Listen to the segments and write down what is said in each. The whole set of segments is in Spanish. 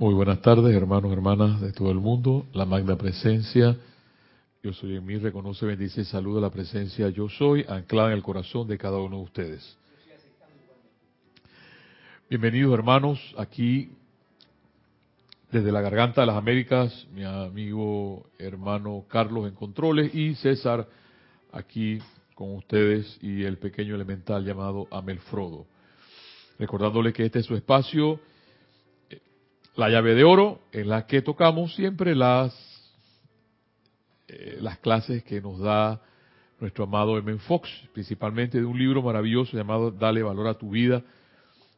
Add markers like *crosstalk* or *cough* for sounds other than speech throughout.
Muy buenas tardes, hermanos, hermanas de todo el mundo. La magna presencia, yo soy en mí, reconoce, bendice y saluda la presencia yo soy, anclada en el corazón de cada uno de ustedes. Bienvenidos, hermanos, aquí desde la Garganta de las Américas, mi amigo hermano Carlos en Controles y César aquí con ustedes y el pequeño elemental llamado Amelfrodo. Recordándole que este es su espacio la llave de oro en la que tocamos siempre las eh, las clases que nos da nuestro amado M. Fox, principalmente de un libro maravilloso llamado Dale valor a tu vida,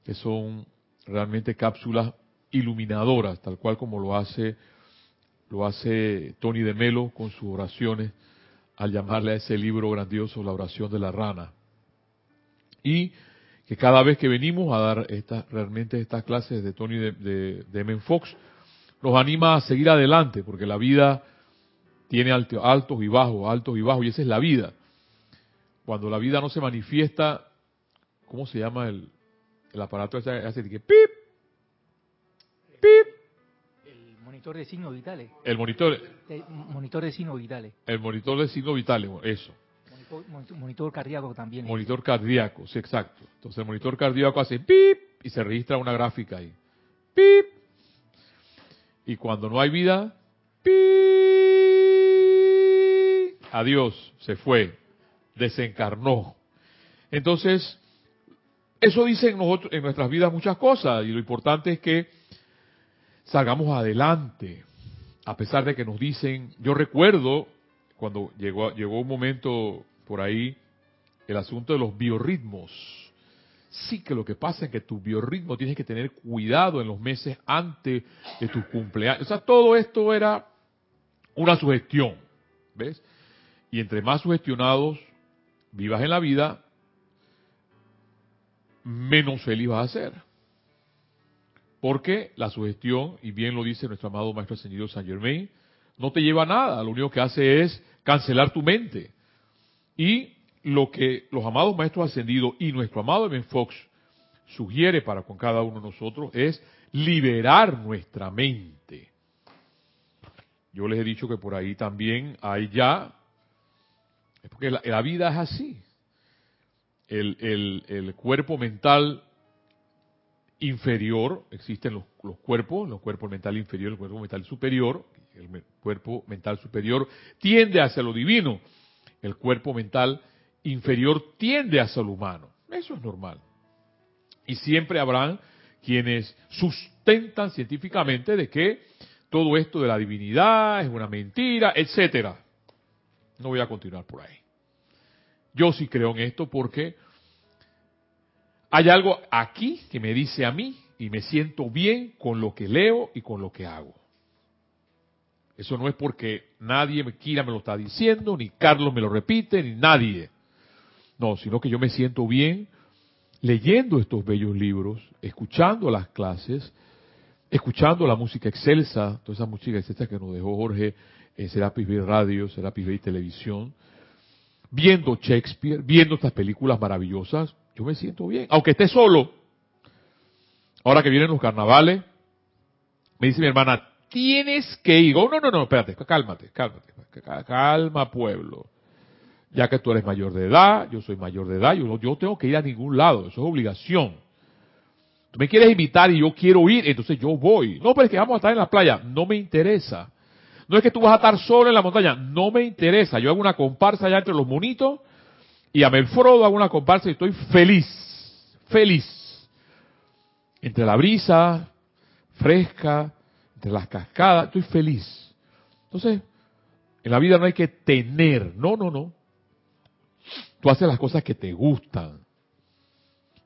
que son realmente cápsulas iluminadoras, tal cual como lo hace lo hace Tony de Melo con sus oraciones al llamarle a ese libro grandioso la oración de la rana. Y que cada vez que venimos a dar esta, realmente estas clases de Tony de, de, Fox, nos anima a seguir adelante, porque la vida tiene altos y bajos, altos y bajos, y esa es la vida. Cuando la vida no se manifiesta, ¿cómo se llama el, el aparato ese hace que pip, pip? El monitor de signos vitales. El monitor. El monitor de signos vitales. El monitor de signos vitales, eso. Monitor, cardíaco también. Monitor cardíaco, sí, exacto. Entonces el monitor cardíaco hace pip y se registra una gráfica ahí. Pip. Y cuando no hay vida, pip. Adiós, se fue, desencarnó. Entonces, eso dice en, nosotros, en nuestras vidas muchas cosas y lo importante es que salgamos adelante. A pesar de que nos dicen, yo recuerdo cuando llegó, llegó un momento por ahí el asunto de los biorritmos. Sí que lo que pasa es que tu biorritmo tienes que tener cuidado en los meses antes de tu cumpleaños. O sea, todo esto era una sugestión, ¿ves? Y entre más sugestionados vivas en la vida, menos feliz vas a ser. Porque la sugestión, y bien lo dice nuestro amado Maestro Señor Saint Germain, no te lleva a nada, lo único que hace es cancelar tu mente. Y lo que los amados maestros ascendidos y nuestro amado Ben Fox sugiere para con cada uno de nosotros es liberar nuestra mente. Yo les he dicho que por ahí también hay ya, es porque la, vida es así. El, el, cuerpo mental inferior, existen los, los, cuerpos, los cuerpos mental inferior, el cuerpo mental superior, el cuerpo mental superior tiende hacia lo divino el cuerpo mental inferior tiende hacia lo humano. Eso es normal. Y siempre habrán quienes sustentan científicamente de que todo esto de la divinidad es una mentira, etcétera. No voy a continuar por ahí. Yo sí creo en esto porque hay algo aquí que me dice a mí y me siento bien con lo que leo y con lo que hago. Eso no es porque nadie me quiera me lo está diciendo, ni Carlos me lo repite, ni nadie. No, sino que yo me siento bien leyendo estos bellos libros, escuchando las clases, escuchando la música excelsa, toda esa música excelsa que nos dejó Jorge en Serapis Bay Radio, Serapis Bay Televisión, viendo Shakespeare, viendo estas películas maravillosas, yo me siento bien, aunque esté solo. Ahora que vienen los carnavales, me dice mi hermana, tienes que ir. Oh, no, no, no, espérate, cálmate, cálmate. Calma, pueblo. Ya que tú eres mayor de edad, yo soy mayor de edad, yo, yo tengo que ir a ningún lado, eso es obligación. Tú me quieres invitar y yo quiero ir, entonces yo voy. No, pero es que vamos a estar en la playa, no me interesa. No es que tú vas a estar solo en la montaña, no me interesa. Yo hago una comparsa allá entre los monitos y a Melfrodo hago una comparsa y estoy feliz, feliz. Entre la brisa fresca, de las cascadas, estoy feliz. Entonces, en la vida no hay que tener, no, no, no. Tú haces las cosas que te gustan.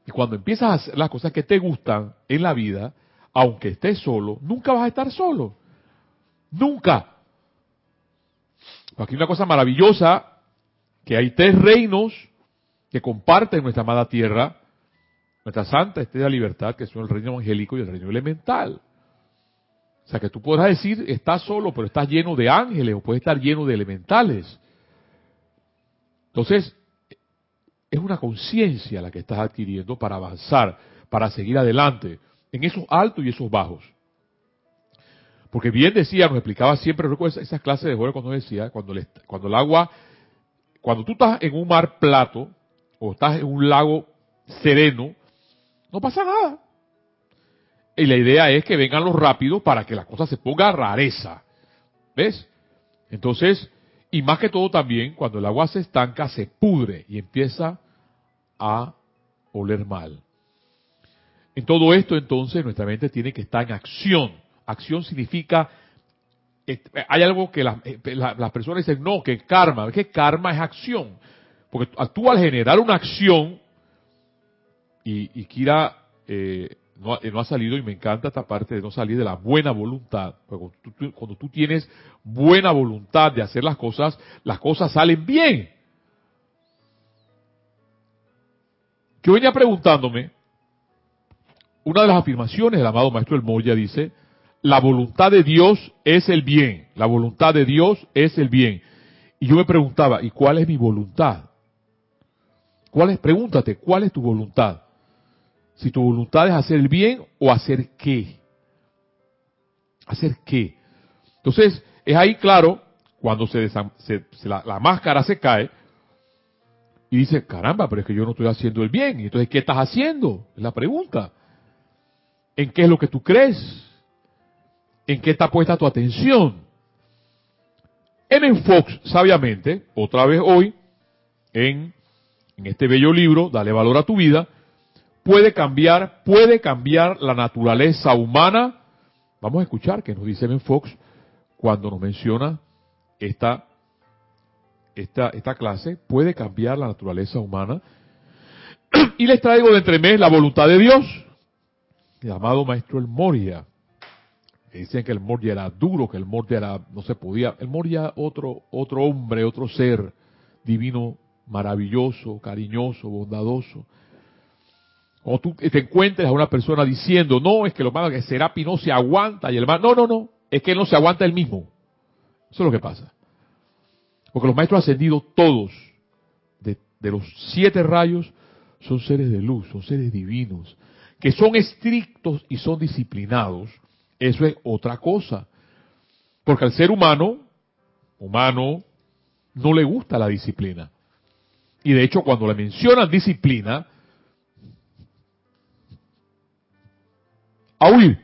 Y cuando empiezas a hacer las cosas que te gustan en la vida, aunque estés solo, nunca vas a estar solo. Nunca. Aquí hay una cosa maravillosa, que hay tres reinos que comparten nuestra amada tierra, nuestra santa estrella libertad, que son el reino angélico y el reino elemental. O sea, que tú podrás decir, estás solo, pero estás lleno de ángeles o puedes estar lleno de elementales. Entonces, es una conciencia la que estás adquiriendo para avanzar, para seguir adelante, en esos altos y esos bajos. Porque bien decía, nos explicaba siempre, recuerdo esas clases de juego cuando decía, cuando, le- cuando el agua, cuando tú estás en un mar plato o estás en un lago sereno, no pasa nada. Y la idea es que vengan los rápidos para que la cosa se ponga rareza. ¿Ves? Entonces, y más que todo también, cuando el agua se estanca, se pudre y empieza a oler mal. En todo esto, entonces, nuestra mente tiene que estar en acción. Acción significa, eh, hay algo que las, eh, la- las personas dicen, no, que karma, que karma es acción. Porque tú al generar una acción, y, y Kira eh, no, ha- eh, no ha salido, y me encanta esta parte de no salir de la buena voluntad. Cuando tú, tú- cuando tú tienes buena voluntad de hacer las cosas, las cosas salen bien. Yo venía preguntándome, una de las afirmaciones del amado Maestro El Moya dice, la voluntad de Dios es el bien, la voluntad de Dios es el bien. Y yo me preguntaba, ¿y cuál es mi voluntad? ¿Cuál es, pregúntate, ¿cuál es tu voluntad? Si tu voluntad es hacer el bien o hacer qué. ¿Hacer qué? Entonces, es ahí claro, cuando se, se- se la, la máscara se cae, y dice, caramba, pero es que yo no estoy haciendo el bien. Y entonces, ¿qué estás haciendo? Es la pregunta. ¿En qué es lo que tú crees? ¿En qué está puesta tu atención? M. Fox, sabiamente, otra vez hoy, en, en este bello libro, Dale valor a tu vida, puede cambiar, puede cambiar la naturaleza humana. Vamos a escuchar qué nos dice M. Fox cuando nos menciona esta, esta, esta clase, puede cambiar la naturaleza humana. *clears throat* Y les traigo de entremés la voluntad de Dios, el amado maestro El Moria. Que Dicen que el Moria era duro, que el Moria era, no se podía. El Moria, otro, otro hombre, otro ser divino, maravilloso, cariñoso, bondadoso. Cuando tú te encuentres a una persona diciendo, no, es que lo malo es que Serapi no se aguanta y el mal, no, no, no, es que él no se aguanta él mismo. Eso es lo que pasa. Porque los maestros ascendidos, todos, de, de los siete rayos, son seres de luz, son seres divinos, que son estrictos y son disciplinados. Eso es otra cosa. Porque al ser humano, humano, no le gusta la disciplina. Y de hecho, cuando le mencionan disciplina, a huir.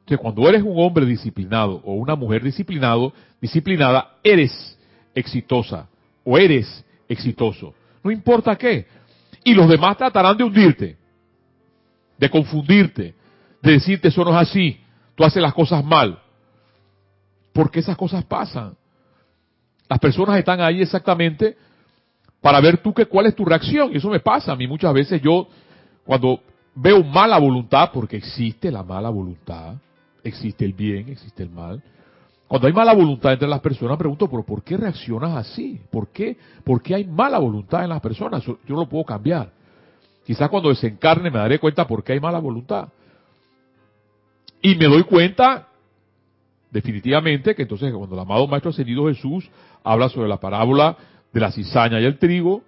Entonces, cuando eres un hombre disciplinado o una mujer disciplinado, disciplinada, eres exitosa o eres exitoso. No importa qué. Y los demás tratarán de hundirte, de confundirte, de decirte eso no es así, tú haces las cosas mal. Porque esas cosas pasan. Las personas están ahí exactamente para ver tú que cuál es tu reacción. Y eso me pasa a mí muchas veces. Yo, cuando veo mala voluntad, porque existe la mala voluntad, existe el bien, existe el mal. Cuando hay mala voluntad entre las personas, pregunto, ¿pero por qué reaccionas así? ¿Por qué? ¿Por qué hay mala voluntad en las personas? Yo no lo puedo cambiar. Quizás cuando desencarne me daré cuenta por qué hay mala voluntad. Y me doy cuenta, definitivamente, que entonces cuando el amado Maestro Ascendido Jesús habla sobre la parábola de la cizaña y el trigo,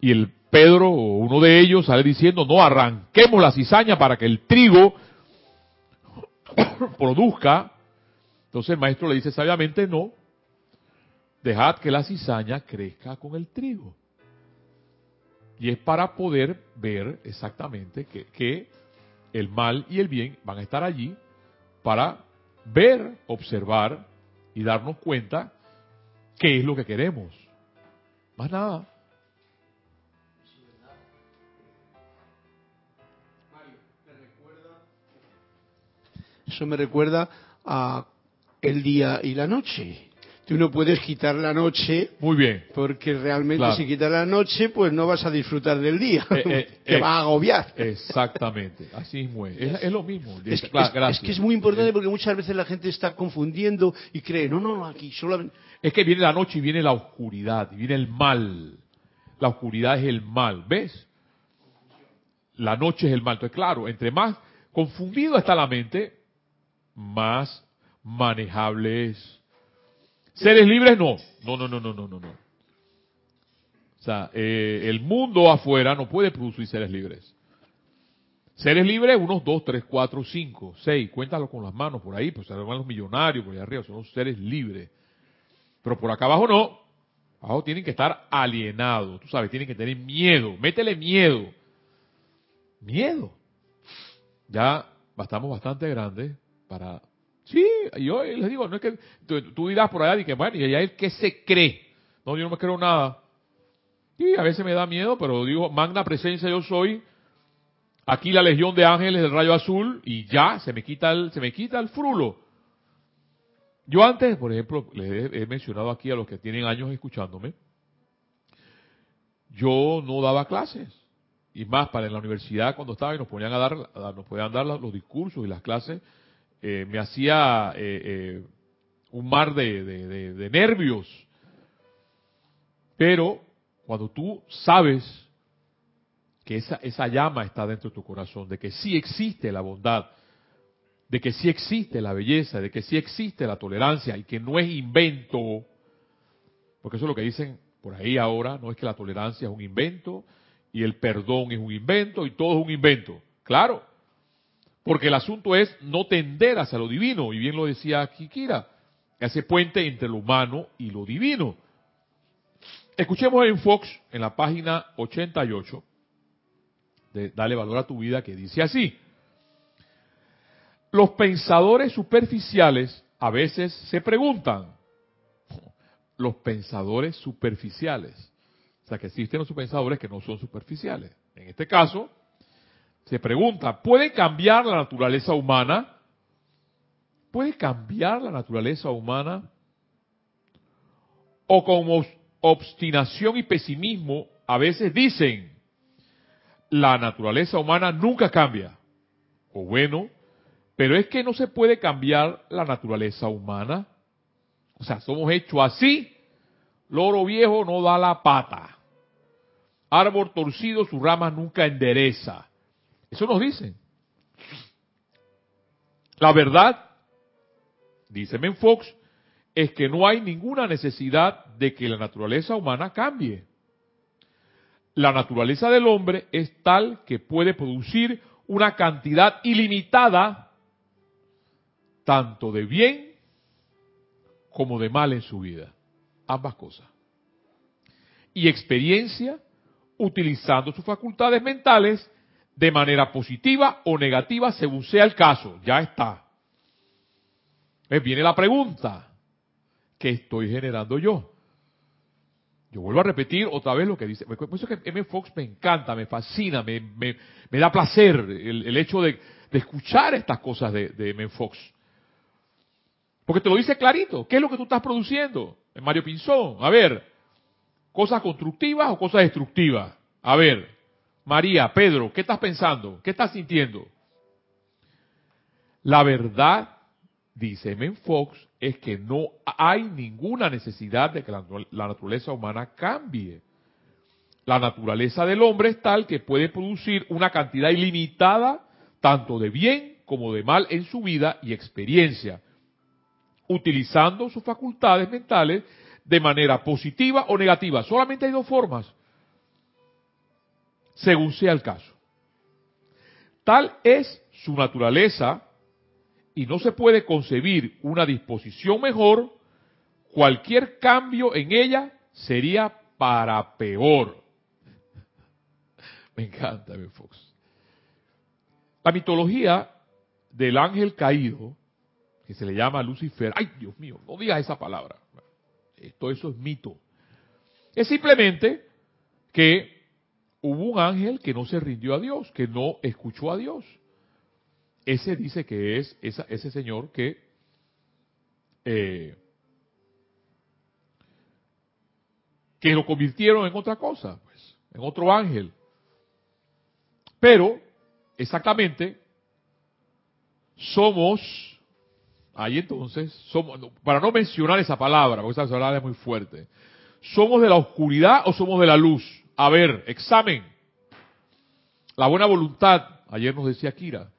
y el Pedro o uno de ellos sale diciendo, no, arranquemos la cizaña para que el trigo *coughs* produzca. Entonces el maestro le dice sabiamente, no, dejad que la cizaña crezca con el trigo. Y es para poder ver exactamente que, que el mal y el bien van a estar allí para ver, observar y darnos cuenta qué es lo que queremos. Más nada. Eso me recuerda a el día y la noche. Tú no puedes quitar la noche Muy bien. porque realmente Claro. si quitas la noche, pues no vas a disfrutar del día. Eh, eh, *laughs* Te eh. va a agobiar. Exactamente. Así mismo es. Es, es lo mismo. Es, Claro, que es muy importante porque muchas veces la gente está confundiendo y cree, no, no, no, aquí solamente... Es que viene la noche y viene la oscuridad, y viene el mal. La oscuridad es el mal, ¿ves? La noche es el mal. Entonces, claro, entre más confundido está la mente, más manejable es. Seres libres, no. No, no, no, no, no, no. O sea, eh, el mundo afuera no puede producir seres libres. Seres libres, unos 2, 3, 4, 5, 6. Cuéntalo con las manos por ahí, pues se van los millonarios por ahí arriba, son seres libres. Pero por acá abajo no. Abajo tienen que estar alienados, tú sabes, tienen que tener miedo. Métele miedo. Miedo. Ya estamos bastante grandes para... Sí, yo les digo, no es que tú, dirás por allá y que bueno, y allá es que se cree. No, yo no me creo nada. Y a veces me da miedo, pero digo, magna presencia yo soy. Aquí la legión de ángeles del rayo azul y ya se me quita el, se me quita el frulo. Yo antes, por ejemplo, les he, mencionado aquí a los que tienen años escuchándome, yo no daba clases. Y más para en la universidad cuando estaba y nos ponían a dar, nos podían dar los discursos y las clases, eh, me hacía eh, eh, un mar de nervios. Pero cuando tú sabes que esa, esa llama está dentro de tu corazón, de que sí existe la bondad, de que sí existe la belleza, de que sí existe la tolerancia y que no es invento, porque eso es lo que dicen por ahí ahora, no es que la tolerancia es un invento y el perdón es un invento y todo es un invento. Claro, porque el asunto es no tender hacia lo divino, y bien lo decía Kikira, ese puente entre lo humano y lo divino. Escuchemos en Fox, en la página 88, de Dale valor a tu vida, que dice así. Los pensadores superficiales a veces se preguntan, *laughs* los pensadores superficiales, o sea que existen los pensadores que no son superficiales. En este caso, se pregunta, ¿puede cambiar la naturaleza humana? ¿Puede cambiar la naturaleza humana? O como obstinación y pesimismo a veces dicen, la naturaleza humana nunca cambia. O bueno, pero es que no se puede cambiar la naturaleza humana. O sea, somos hechos así. Loro viejo no da la pata. Árbol torcido, su rama nunca endereza. Eso nos dicen. La verdad, dice Fox, es que no hay ninguna necesidad de que la naturaleza humana cambie. La naturaleza del hombre es tal que puede producir una cantidad ilimitada tanto de bien como de mal en su vida. Ambas cosas. Y experiencia utilizando sus facultades mentales de manera positiva o negativa según sea el caso. Ya está. viene la pregunta. ¿Qué estoy generando yo? Yo vuelvo a repetir otra vez lo que dice. Por eso que M. Fox me encanta, me fascina, me, me, da placer el, hecho de, escuchar estas cosas de, de M. Fox. Porque te lo dice clarito. ¿Qué es lo que tú estás produciendo? En Mario Pinzón. A ver, cosas constructivas o cosas destructivas. A ver, María, Pedro, ¿qué estás pensando? ¿Qué estás sintiendo? La verdad, dice M. Fox, es que no hay ninguna necesidad de que la, naturaleza humana cambie. La naturaleza del hombre es tal que puede producir una cantidad ilimitada tanto de bien como de mal en su vida y experiencia, utilizando sus facultades mentales de manera positiva o negativa. Solamente hay dos formas, según sea el caso. Tal es su naturaleza y no se puede concebir una disposición mejor, cualquier cambio en ella sería para peor. Me encanta, Ben Fox. La mitología del ángel caído, que se le llama Lucifer, ay Dios mío, no digas esa palabra. Esto eso es mito. Es simplemente que hubo un ángel que no se rindió a Dios, que no escuchó a Dios ese dice que es ese señor que eh, que lo convirtieron en otra cosa, pues, en otro ángel. Pero, exactamente, somos, ahí entonces, somos, para no mencionar esa palabra, porque esa palabra es muy fuerte, ¿somos de la oscuridad o somos de la luz? A ver, examen. La buena voluntad, ayer nos decía Kira,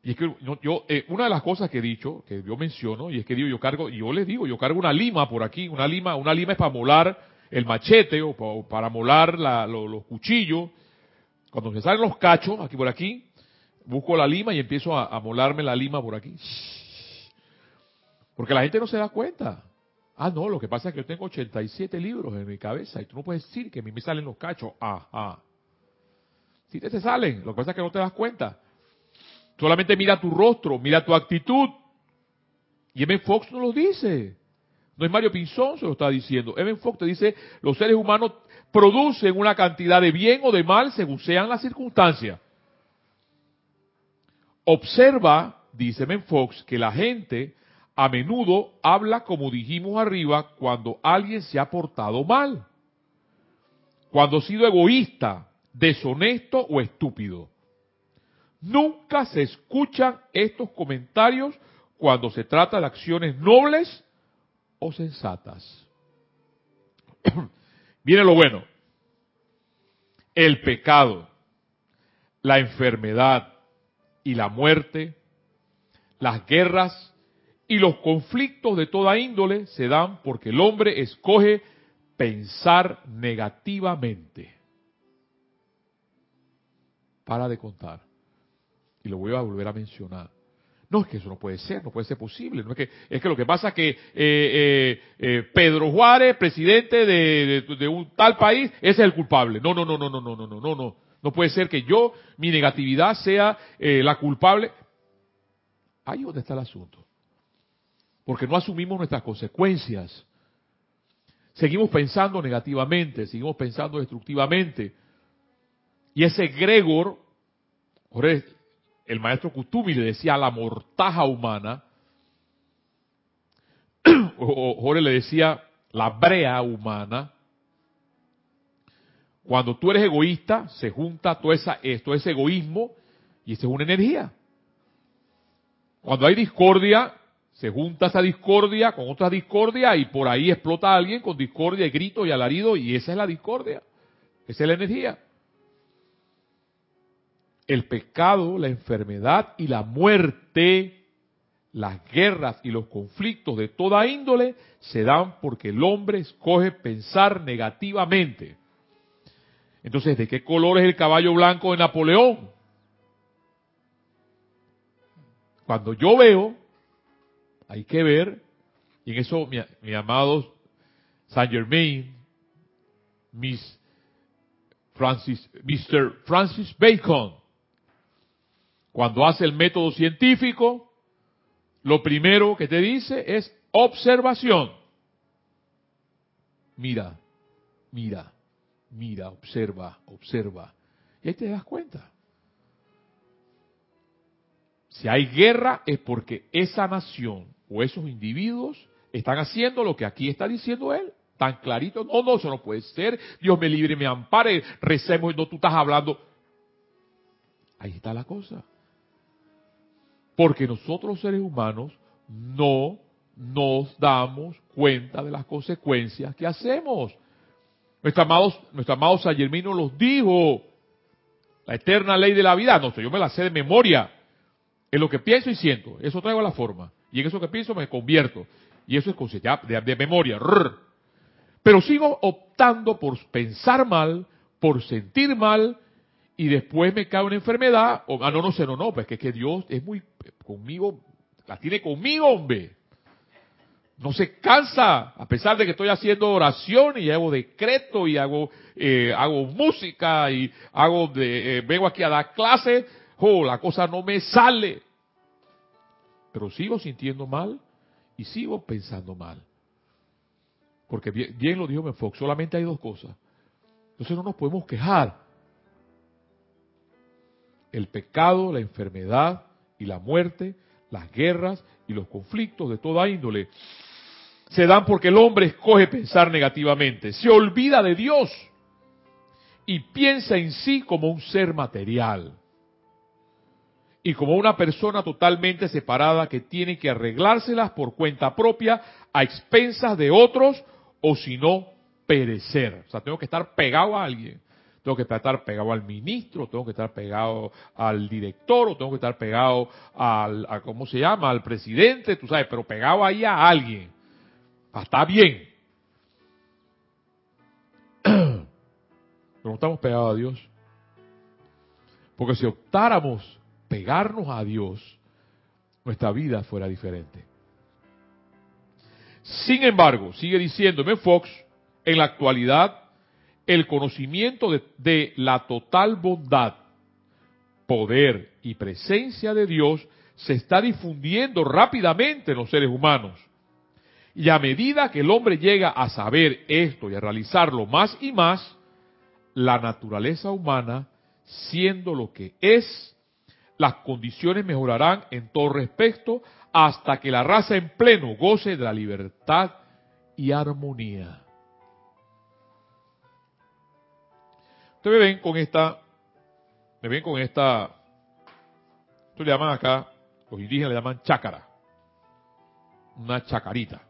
y es que yo, eh, una de las cosas que he dicho, que yo menciono, y es que digo, yo cargo, y yo les digo, yo cargo una lima por aquí, una lima, una lima es para molar el machete o para, molar los, cuchillos, Cuando me salen los cachos, aquí por aquí, busco la lima y empiezo a, a molarme la lima por aquí. Porque la gente no se da cuenta. Ah, no, lo que pasa es que yo tengo 87 libros en mi cabeza y tú no puedes decir que a mí me salen los cachos. Ajá. Sí te, salen, lo que pasa es que no te das cuenta. Solamente mira tu rostro, mira tu actitud. Y M. Fox no lo dice. No es Mario Pinzón, se lo está diciendo. M. Fox te dice, los seres humanos producen una cantidad de bien o de mal según sean las circunstancias. Observa, dice M. Fox, que la gente a menudo habla como dijimos arriba cuando alguien se ha portado mal. Cuando ha sido egoísta, deshonesto o estúpido. Nunca se escuchan estos comentarios cuando se trata de acciones nobles o sensatas. *clears throat* Viene lo bueno. El pecado, la enfermedad y la muerte, las guerras y los conflictos de toda índole se dan porque el hombre escoge pensar negativamente. Para de contar. Y lo voy a volver a mencionar. No, es que eso no puede ser, no puede ser posible. No es que, es que lo que pasa es que eh, eh, eh, Pedro Juárez, presidente de, de, un tal país, ese es el culpable. No, no, no, no, no, no, no, no, no, no. No puede ser que yo, mi negatividad sea la culpable. Ahí donde está el asunto. Porque no asumimos nuestras consecuencias. Seguimos pensando negativamente, seguimos pensando destructivamente. Y ese Gregor, el maestro Kutumi le decía la mortaja humana, *clears throat* o Jorge le decía la brea humana, cuando tú eres egoísta, se junta todo, esa, todo ese egoísmo y esa es una energía. Cuando hay discordia, se junta esa discordia con otra discordia y por ahí explota alguien con discordia y grito y alarido y esa es la discordia. Esa es la energía el pecado, la enfermedad y la muerte, las guerras y los conflictos de toda índole se dan porque el hombre escoge pensar negativamente. Entonces, ¿de qué color es el caballo blanco de Napoleón? Cuando yo veo, hay que ver, y en eso mi, mi amado Saint Germain, Miss Francis, Mr. Francis Bacon, cuando hace el método científico, lo primero que te dice es observación. Mira, mira, mira, observa, observa. Y ahí te das cuenta. Si hay guerra es porque esa nación o esos individuos están haciendo lo que aquí está diciendo él. Tan clarito. No, no, eso no puede ser. Dios me libre, me ampare. Recemos. No, tú estás hablando. Ahí está la cosa. Porque nosotros seres humanos no nos damos cuenta de las consecuencias que hacemos. Nuestro amado, nuestro amado San Germino los dijo. La eterna ley de la vida. No sé, yo me la sé de memoria. En lo que pienso y siento. Eso traigo a la forma. Y en eso que pienso me convierto. Y eso es de, de memoria. Pero sigo optando por pensar mal, por sentir mal, y después me cae una enfermedad, o, ah, no, no sé, no, no, pues que, que Dios es muy conmigo, la tiene conmigo, hombre. No se cansa, a pesar de que estoy haciendo oración y hago decreto y hago, eh, hago música y hago de, eh, vengo aquí a dar clase, oh, la cosa no me sale. Pero sigo sintiendo mal y sigo pensando mal. Porque bien, lo dijo Menfox, solamente hay dos cosas. Entonces no nos podemos quejar el pecado, la enfermedad y la muerte, las guerras y los conflictos de toda índole se dan porque el hombre escoge pensar negativamente, se olvida de Dios y piensa en sí como un ser material y como una persona totalmente separada que tiene que arreglárselas por cuenta propia a expensas de otros o si no perecer. O sea, tengo que estar pegado a alguien tengo que estar pegado al ministro, tengo que estar pegado al director, o tengo que estar pegado al, ¿cómo se llama? Al presidente, tú sabes, pero pegado ahí a alguien. Está bien. *clears throat* Pero no estamos pegados a Dios. Porque si optáramos pegarnos a Dios, nuestra vida fuera diferente. Sin embargo, sigue diciéndome Fox, en la actualidad, el conocimiento de, de la total bondad, poder y presencia de Dios se está difundiendo rápidamente en los seres humanos. Y a medida que el hombre llega a saber esto y a realizarlo más y más, la naturaleza humana, siendo lo que es, las condiciones mejorarán en todo respecto hasta que la raza en pleno goce de la libertad y armonía. Ustedes me ven con esta, me ven con esta, esto le llaman acá, los indígenas le llaman chácara, una chacarita.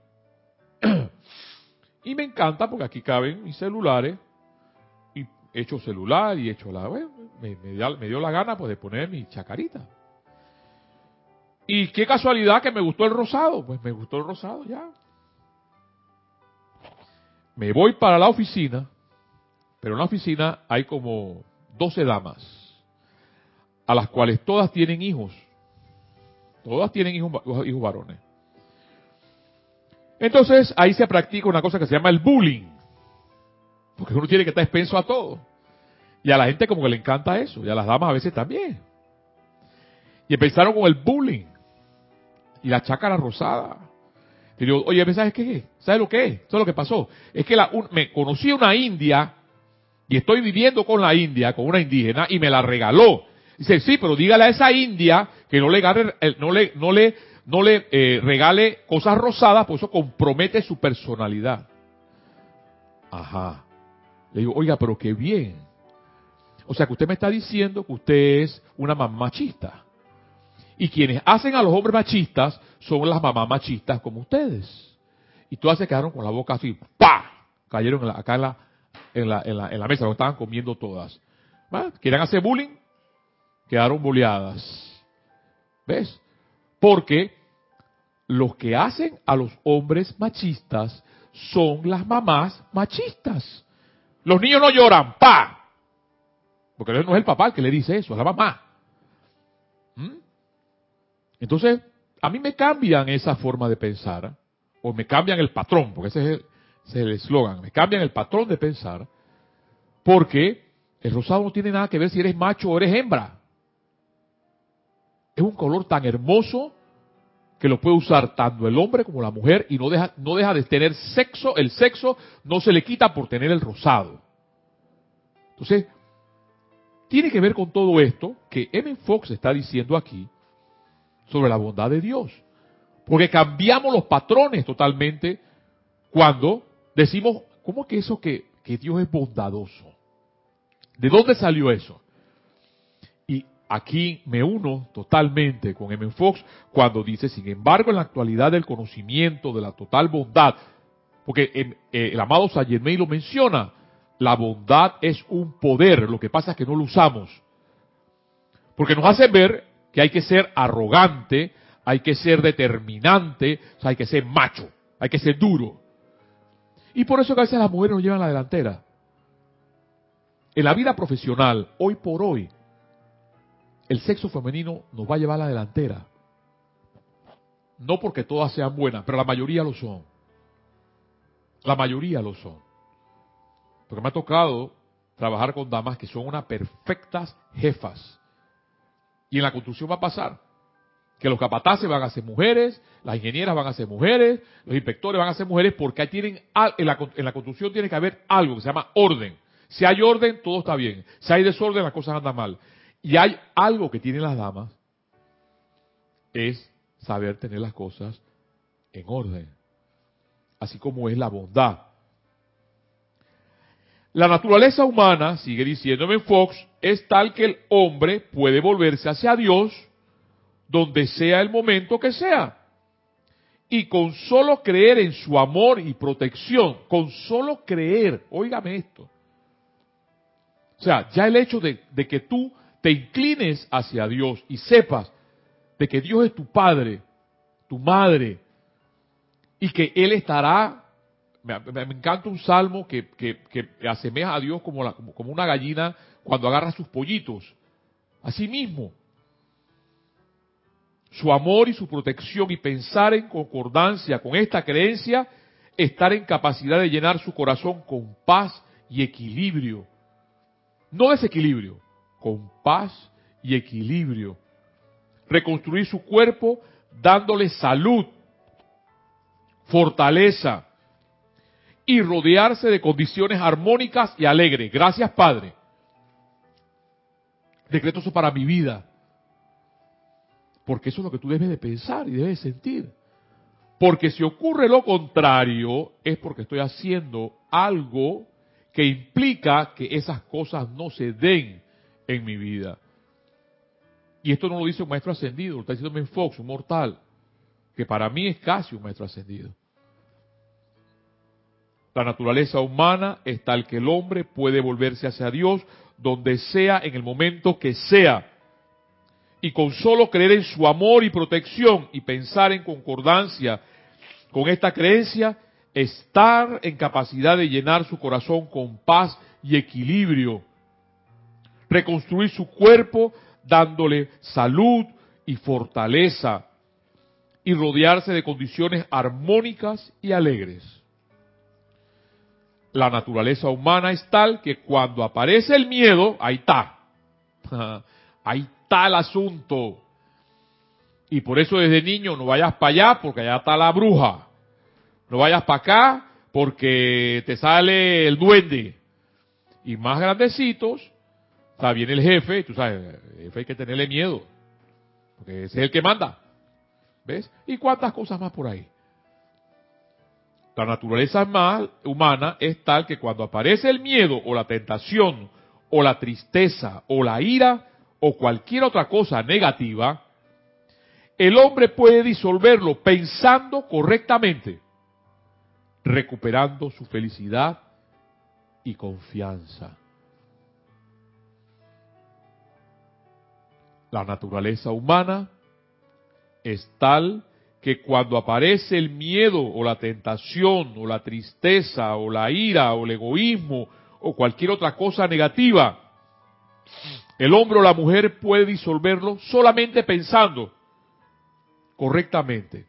*clears throat* y me encanta porque aquí caben mis celulares, hecho celular y he hecho la, bueno, me, me dio la gana pues de poner mi chacarita. Y qué casualidad que me gustó el rosado, pues me gustó el rosado ya. Me voy para la oficina, pero en la oficina hay como 12 damas, a las cuales todas tienen hijos. Todas tienen hijos, hijos varones. Entonces ahí se practica una cosa que se llama el bullying. Porque uno tiene que estar expenso a todo. Y a la gente como que le encanta eso. Y a las damas a veces también. Y empezaron con el bullying. Y la chácara rosada. Y digo, oye, ¿sabes qué? ¿Sabes lo que es? Eso es lo que pasó. Es que la, me conocí una india y estoy viviendo con la india, con una indígena, y me la regaló. Dice, sí, pero dígale a esa india que no le, no le, no le, no le eh, regale cosas rosadas, pues eso compromete su personalidad. Ajá. Le digo, oiga, pero qué bien. O sea que usted me está diciendo que usted es una mamá machista. Y quienes hacen a los hombres machistas son las mamás machistas como ustedes. Y todas se quedaron con la boca así, ¡pa! Cayeron en la, acá en la, en la, en la, en la mesa, lo estaban comiendo todas. ¿Va? ¿Quieren hacer bullying? Quedaron boleadas. ¿Ves? Porque los que hacen a los hombres machistas son las mamás machistas. Los niños no lloran, ¡pa! Porque no es el papá el que le dice eso, es la mamá. ¿Mm? Entonces, a mí me cambian esa forma de pensar, o me cambian el patrón, porque ese es el eslogan, me cambian el patrón de pensar, porque el rosado no tiene nada que ver si eres macho o eres hembra. Es un color tan hermoso que lo puede usar tanto el hombre como la mujer y no deja, no deja de tener sexo, el sexo no se le quita por tener el rosado. Entonces, tiene que ver con todo esto que M. Fox está diciendo aquí sobre la bondad de Dios. Porque cambiamos los patrones totalmente cuando decimos, ¿cómo que eso que, que Dios es bondadoso? ¿De dónde salió eso? Aquí me uno totalmente con M. Fox cuando dice, sin embargo, en la actualidad del conocimiento de la total bondad, porque el, el amado Germain lo menciona, la bondad es un poder, lo que pasa es que no lo usamos. Porque nos hace ver que hay que ser arrogante, hay que ser determinante, o sea, hay que ser macho, hay que ser duro. Y por eso que a veces las mujeres nos llevan la delantera. En la vida profesional, hoy por hoy, el sexo femenino nos va a llevar a la delantera. No porque todas sean buenas, pero la mayoría lo son. La mayoría lo son. Porque me ha tocado trabajar con damas que son unas perfectas jefas. Y en la construcción va a pasar que los capataces van a ser mujeres, las ingenieras van a ser mujeres, los inspectores van a ser mujeres, porque ahí tienen, en la, en la construcción tiene que haber algo que se llama orden. Si hay orden, todo está bien. Si hay desorden, las cosas andan mal. Y hay algo que tienen las damas, es saber tener las cosas en orden. Así como es la bondad. La naturaleza humana, sigue diciéndome Fox, es tal que el hombre puede volverse hacia Dios donde sea el momento que sea. Y con solo creer en su amor y protección, con solo creer, óigame esto. O sea, ya el hecho de, de que tú te inclines hacia Dios y sepas de que Dios es tu Padre, tu Madre, y que Él estará me, encanta un salmo que, asemeja a Dios como, la, como, una gallina cuando agarra sus pollitos. Asimismo, su amor y su protección y pensar en concordancia con esta creencia, estar en capacidad de llenar su corazón con paz y equilibrio. No desequilibrio, con paz y equilibrio. Reconstruir su cuerpo dándole salud, fortaleza y rodearse de condiciones armónicas y alegres. Gracias, Padre. Decreto eso para mi vida. Porque eso es lo que tú debes de pensar y debes de sentir. Porque si ocurre lo contrario, es porque estoy haciendo algo que implica que esas cosas no se den en mi vida. Y esto no lo dice un maestro ascendido, lo está diciendo Fox, un mortal, que para mí es casi un maestro ascendido. La naturaleza humana es tal que el hombre puede volverse hacia Dios donde sea, en el momento que sea. Y con solo creer en su amor y protección y pensar en concordancia con esta creencia, estar en capacidad de llenar su corazón con paz y equilibrio. Reconstruir su cuerpo dándole salud y fortaleza. Y rodearse de condiciones armónicas y alegres. La naturaleza humana es tal que cuando aparece el miedo, ahí está. *laughs* Ahí está el asunto. Y por eso desde niño no vayas para allá porque allá está la bruja. No vayas para acá porque te sale el duende. Y más grandecitos, está bien el jefe, tú sabes, el jefe hay que tenerle miedo. Porque ese es el que manda. ¿Ves? ¿Y cuántas cosas más por ahí? La naturaleza humana es tal que cuando aparece el miedo o la tentación o la tristeza o la ira o cualquier otra cosa negativa, el hombre puede disolverlo pensando correctamente, recuperando su felicidad y confianza. La naturaleza humana es tal que cuando aparece el miedo o la tentación o la tristeza o la ira o el egoísmo o cualquier otra cosa negativa, el hombre o la mujer puede disolverlo solamente pensando correctamente,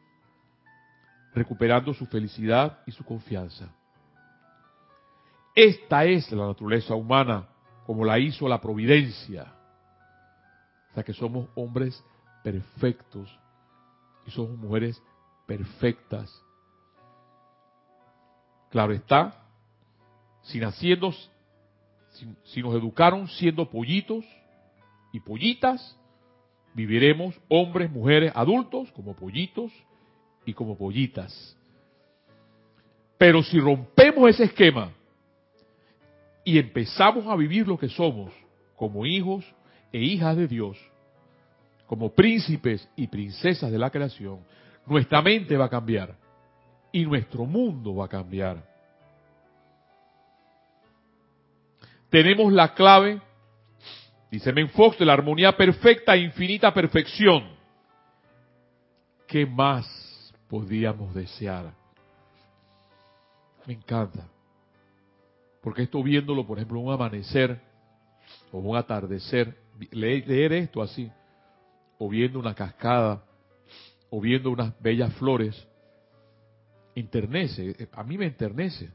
recuperando su felicidad y su confianza. Esta es la naturaleza humana como la hizo la providencia. O sea que somos hombres perfectos y somos mujeres perfectas. Claro está, si naciendo, si, nos educaron siendo pollitos y pollitas, viviremos hombres, mujeres, adultos como pollitos y como pollitas. Pero si rompemos ese esquema y empezamos a vivir lo que somos como hijos e hijas de Dios, como príncipes y princesas de la creación, nuestra mente va a cambiar y nuestro mundo va a cambiar. Tenemos la clave, dice Menfox, de la armonía perfecta e infinita perfección. ¿Qué más podíamos desear? Me encanta. Porque esto viéndolo, por ejemplo, un amanecer o un atardecer, leer esto así, o viendo una cascada, o viendo unas bellas flores, internece, a mí me enternece.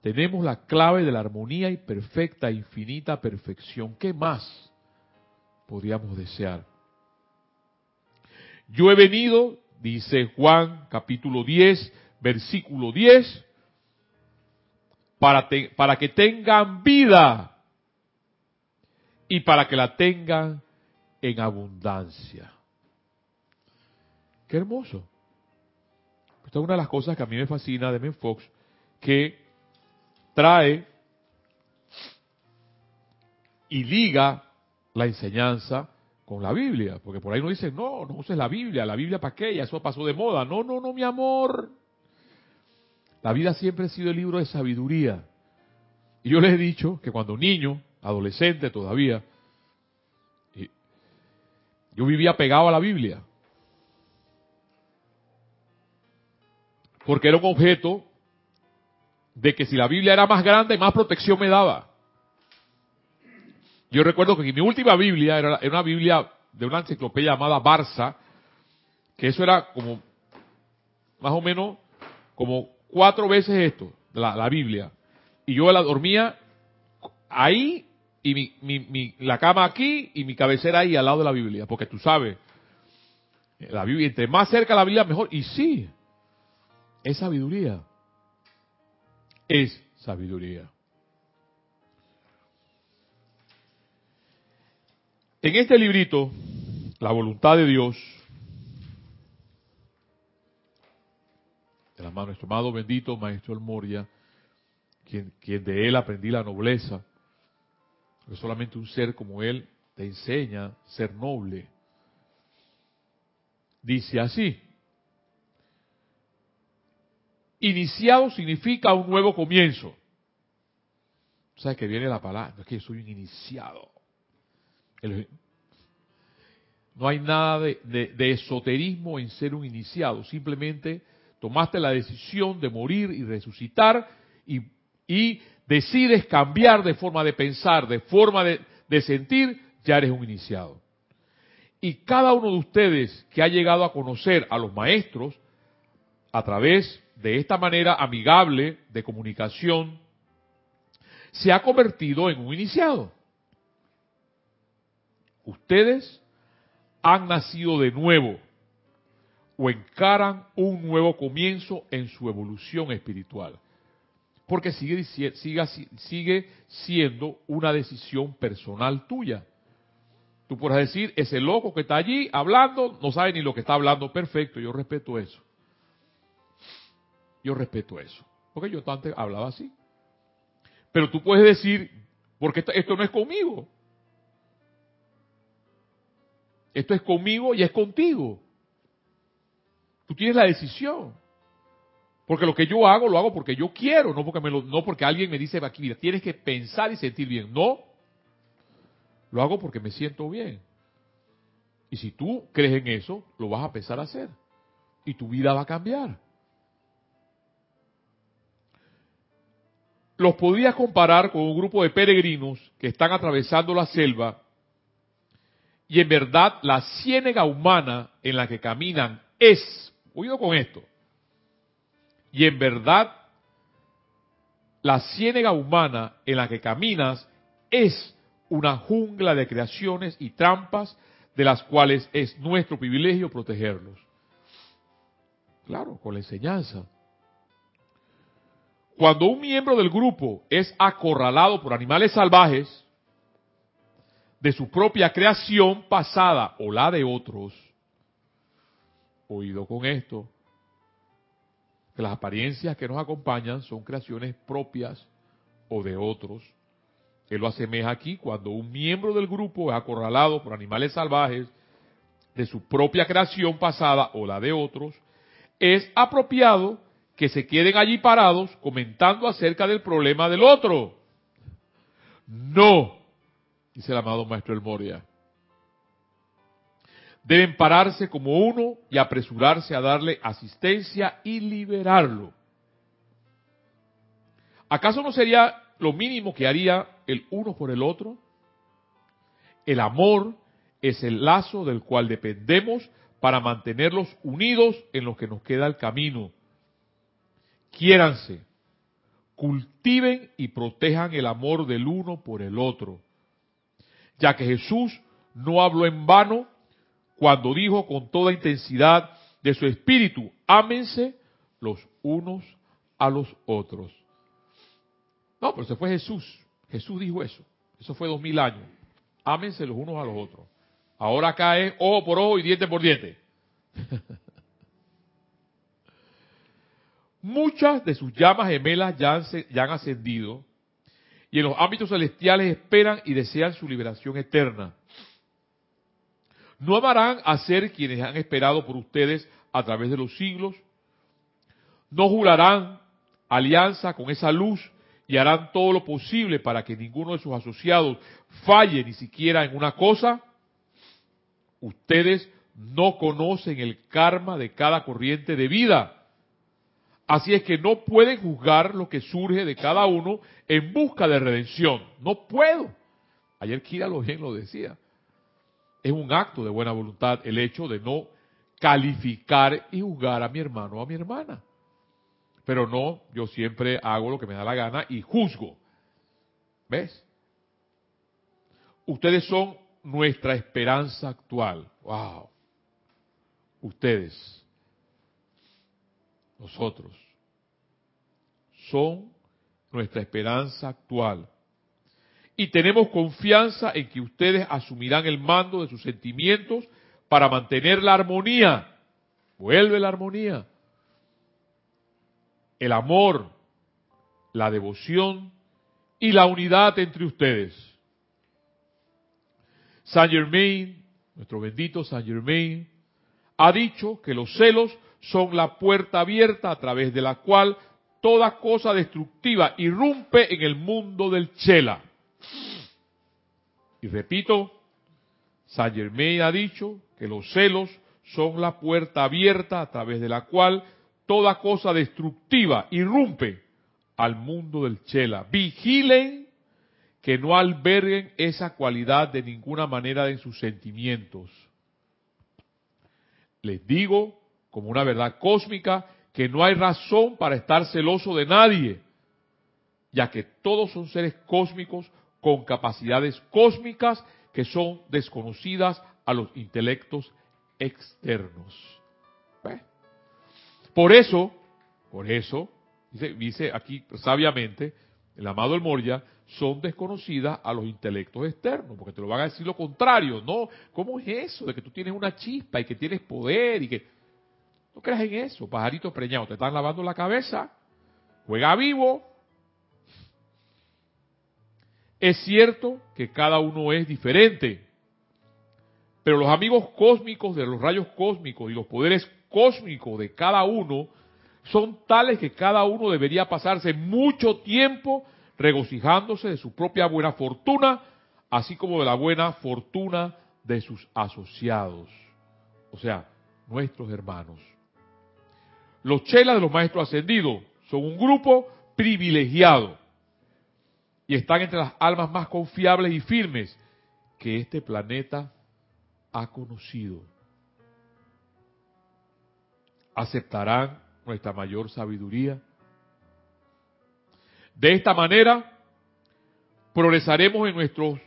Tenemos la clave de la armonía y perfecta, infinita perfección. ¿Qué más podríamos desear? Yo he venido, dice Juan capítulo 10, versículo 10, para, para que tengan vida y para que la tengan en abundancia. Qué hermoso. Esta es una de las cosas que a mí me fascina de Men Fox, que trae y liga la enseñanza con la Biblia, porque por ahí no dicen, no, no uses la Biblia, la Biblia para qué, ya eso pasó de moda. No, no, no, mi amor. La vida siempre ha sido el libro de sabiduría. Y yo les he dicho que cuando niño, adolescente todavía, yo vivía pegado a la Biblia. Porque era un objeto de que si la Biblia era más grande, más protección me daba. Yo recuerdo que mi última Biblia era, era una Biblia de una enciclopedia llamada Barça, que eso era como, más o menos, como cuatro veces esto, la, la Biblia. Y yo la dormía ahí y mi, mi, mi- la cama aquí y mi cabecera ahí al lado de la Biblia, porque tú sabes, la Biblia, entre más cerca la Biblia mejor. Y sí, es sabiduría. Es sabiduría. En este librito, La voluntad de Dios, de la mano nuestro amado bendito Maestro Moria, quien, quien de él aprendí la nobleza, que solamente un ser como él te enseña a ser noble. Dice así, iniciado significa un nuevo comienzo. ¿Sabes que viene la palabra? No es que soy un iniciado. No hay nada de esoterismo en ser un iniciado. Simplemente tomaste la decisión de morir y resucitar y, y decides cambiar de forma de pensar, de forma de, sentir, ya eres un iniciado. Y cada uno de ustedes que ha llegado a conocer a los maestros a través de esta manera amigable de comunicación, se ha convertido en un iniciado. Ustedes han nacido de nuevo o encaran un nuevo comienzo en su evolución espiritual. Porque sigue, siga- sigue siendo una decisión personal tuya. Tú podrás decir, ese loco que está allí hablando no sabe ni lo que está hablando. Perfecto, yo respeto eso. Yo respeto eso. Porque yo antes hablaba así. Pero tú puedes decir, porque esto no es conmigo. Esto es conmigo y es contigo. Tú tienes la decisión. Porque lo que yo hago, lo hago porque yo quiero, no porque, me lo- no porque alguien me dice aquí, tienes que pensar y sentir bien. No. Lo hago porque me siento bien. Y si tú crees en eso, lo vas a empezar a hacer. Y tu vida va a cambiar. Los podrías comparar con un grupo de peregrinos que están atravesando la selva y en verdad la ciénega humana en la que caminan es, oído con esto, y en verdad la ciénega humana en la que caminas es una jungla de creaciones y trampas de las cuales es nuestro privilegio protegerlos. Claro, con la enseñanza. Cuando un miembro del grupo es acorralado por animales salvajes de su propia creación pasada o la de otros, oído con esto, que las apariencias que nos acompañan son creaciones propias o de otros. Él lo asemeja aquí cuando un miembro del grupo es acorralado por animales salvajes de su propia creación pasada o la de otros, es apropiado que se queden allí parados comentando acerca del problema del otro. No, dice el amado maestro El Moria. Deben pararse como uno y apresurarse a darle asistencia y liberarlo. ¿Acaso no sería lo mínimo que haría el uno por el otro? El amor es el lazo del cual dependemos para mantenerlos unidos en lo que nos queda el camino. Quiéranse, cultiven y protejan el amor del uno por el otro, ya que Jesús no habló en vano cuando dijo con toda intensidad de su espíritu, ámense los unos a los otros. No, pero ese fue Jesús. Jesús dijo eso. Eso fue dos mil años. Ámense los unos a los otros. Ahora acá es ojo por ojo y diente por diente. *laughs* Muchas de sus llamas gemelas ya han, se- ya han ascendido y en los ámbitos celestiales esperan y desean su liberación eterna. ¿No amarán a ser quienes han esperado por ustedes a través de los siglos? ¿No jurarán alianza con esa luz y harán todo lo posible para que ninguno de sus asociados falle ni siquiera en una cosa? Ustedes no conocen el karma de cada corriente de vida. Así es que no pueden juzgar lo que surge de cada uno en busca de redención. No puedo. Ayer Kira lo bien lo decía. Es un acto de buena voluntad el hecho de no calificar y juzgar a mi hermano o a mi hermana. Pero no, yo siempre hago lo que me da la gana y juzgo. ¿Ves? Ustedes son nuestra esperanza actual. Wow. Ustedes, nosotros, son nuestra esperanza actual. Y tenemos confianza en que ustedes asumirán el mando de sus sentimientos para mantener la armonía. Vuelve la armonía. El amor, la devoción y la unidad entre ustedes. Saint Germain, nuestro bendito Saint Germain, ha dicho que los celos son la puerta abierta a través de la cual toda cosa destructiva irrumpe en el mundo del Chela. Y repito, Saint Germain ha dicho que los celos son la puerta abierta a través de la cual toda cosa destructiva irrumpe al mundo del Chela. Vigilen que no alberguen esa cualidad de ninguna manera en sus sentimientos. Les digo, como una verdad cósmica, que no hay razón para estar celoso de nadie, ya que todos son seres cósmicos con capacidades cósmicas que son desconocidas a los intelectos externos. Por eso, por eso, dice, dice aquí sabiamente el amado El Moria, son desconocidas a los intelectos externos, porque te lo van a decir lo contrario, ¿no? ¿Cómo es eso de que tú tienes una chispa y que tienes poder y que... No creas en eso, pajarito preñado, te están lavando la cabeza, juega vivo. Es cierto que cada uno es diferente, pero los amigos cósmicos de los rayos cósmicos y los poderes cósmicos de cada uno son tales que cada uno debería pasarse mucho tiempo regocijándose de su propia buena fortuna, así como de la buena fortuna de sus asociados, o sea, nuestros hermanos. Los chelas de los maestros ascendidos son un grupo privilegiado y están entre las almas más confiables y firmes que este planeta ha conocido. ¿Aceptarán nuestra mayor sabiduría? De esta manera, progresaremos en nuestros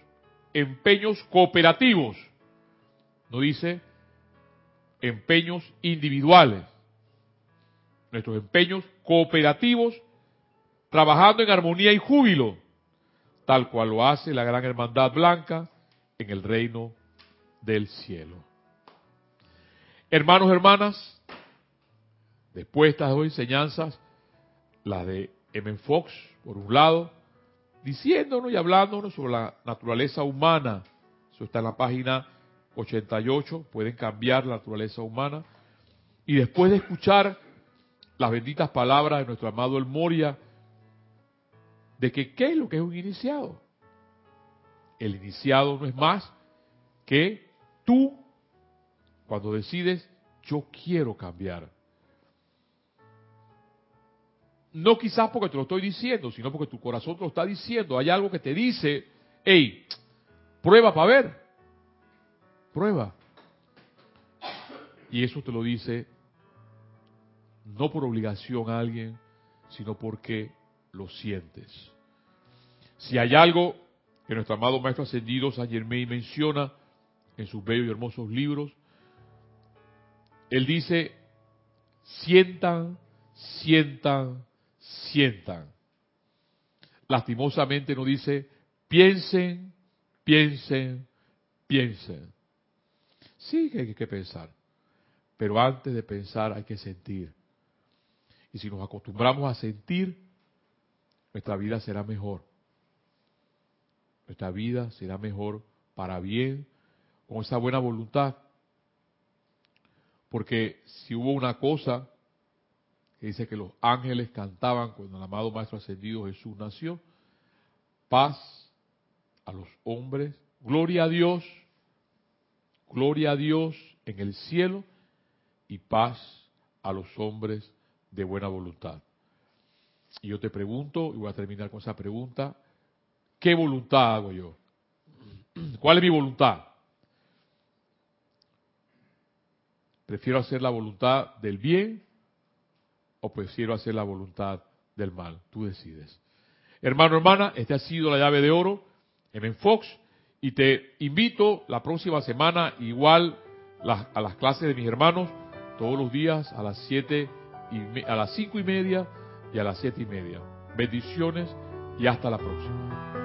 empeños cooperativos. No dice empeños individuales. Nuestros empeños cooperativos, trabajando en armonía y júbilo, tal cual lo hace la gran hermandad blanca en el reino del cielo. Hermanos, hermanas, después de estas dos enseñanzas, la de M. Fox, por un lado, diciéndonos y hablándonos sobre la naturaleza humana. Eso está en la página 88, pueden cambiar la naturaleza humana. Y después de escuchar las benditas palabras de nuestro amado El Moria, de que qué es lo que es un iniciado. El iniciado no es más que tú, cuando decides, yo quiero cambiar. No quizás porque te lo estoy diciendo, sino porque tu corazón te lo está diciendo. Hay algo que te dice, hey, prueba para ver. Prueba. Y eso te lo dice no por obligación a alguien, sino porque lo sientes. Si hay algo que nuestro amado Maestro Ascendido San Germain menciona en sus bellos y hermosos libros, él dice, sientan, sientan, sientan. Lastimosamente no dice, piensen, piensen, piensen. Sí que hay que pensar, pero antes de pensar hay que sentir. Y si nos acostumbramos a sentir, nuestra vida será mejor. Nuestra vida será mejor para bien, con esa buena voluntad. Porque si hubo una cosa dice que los ángeles cantaban cuando el amado Maestro Ascendido Jesús nació. Paz a los hombres, gloria a Dios, gloria a Dios en el cielo y paz a los hombres de buena voluntad. Y yo te pregunto, y voy a terminar con esa pregunta, ¿qué voluntad hago yo? ¿Cuál es mi voluntad? ¿Prefiero hacer la voluntad del bien o prefiero hacer la voluntad del mal? Tú decides. Hermano, hermana, esta ha sido la llave de oro en Fox y te invito la próxima semana igual a las clases de mis hermanos todos los días a las siete y a las cinco y media y a las siete y media. Bendiciones y hasta la próxima.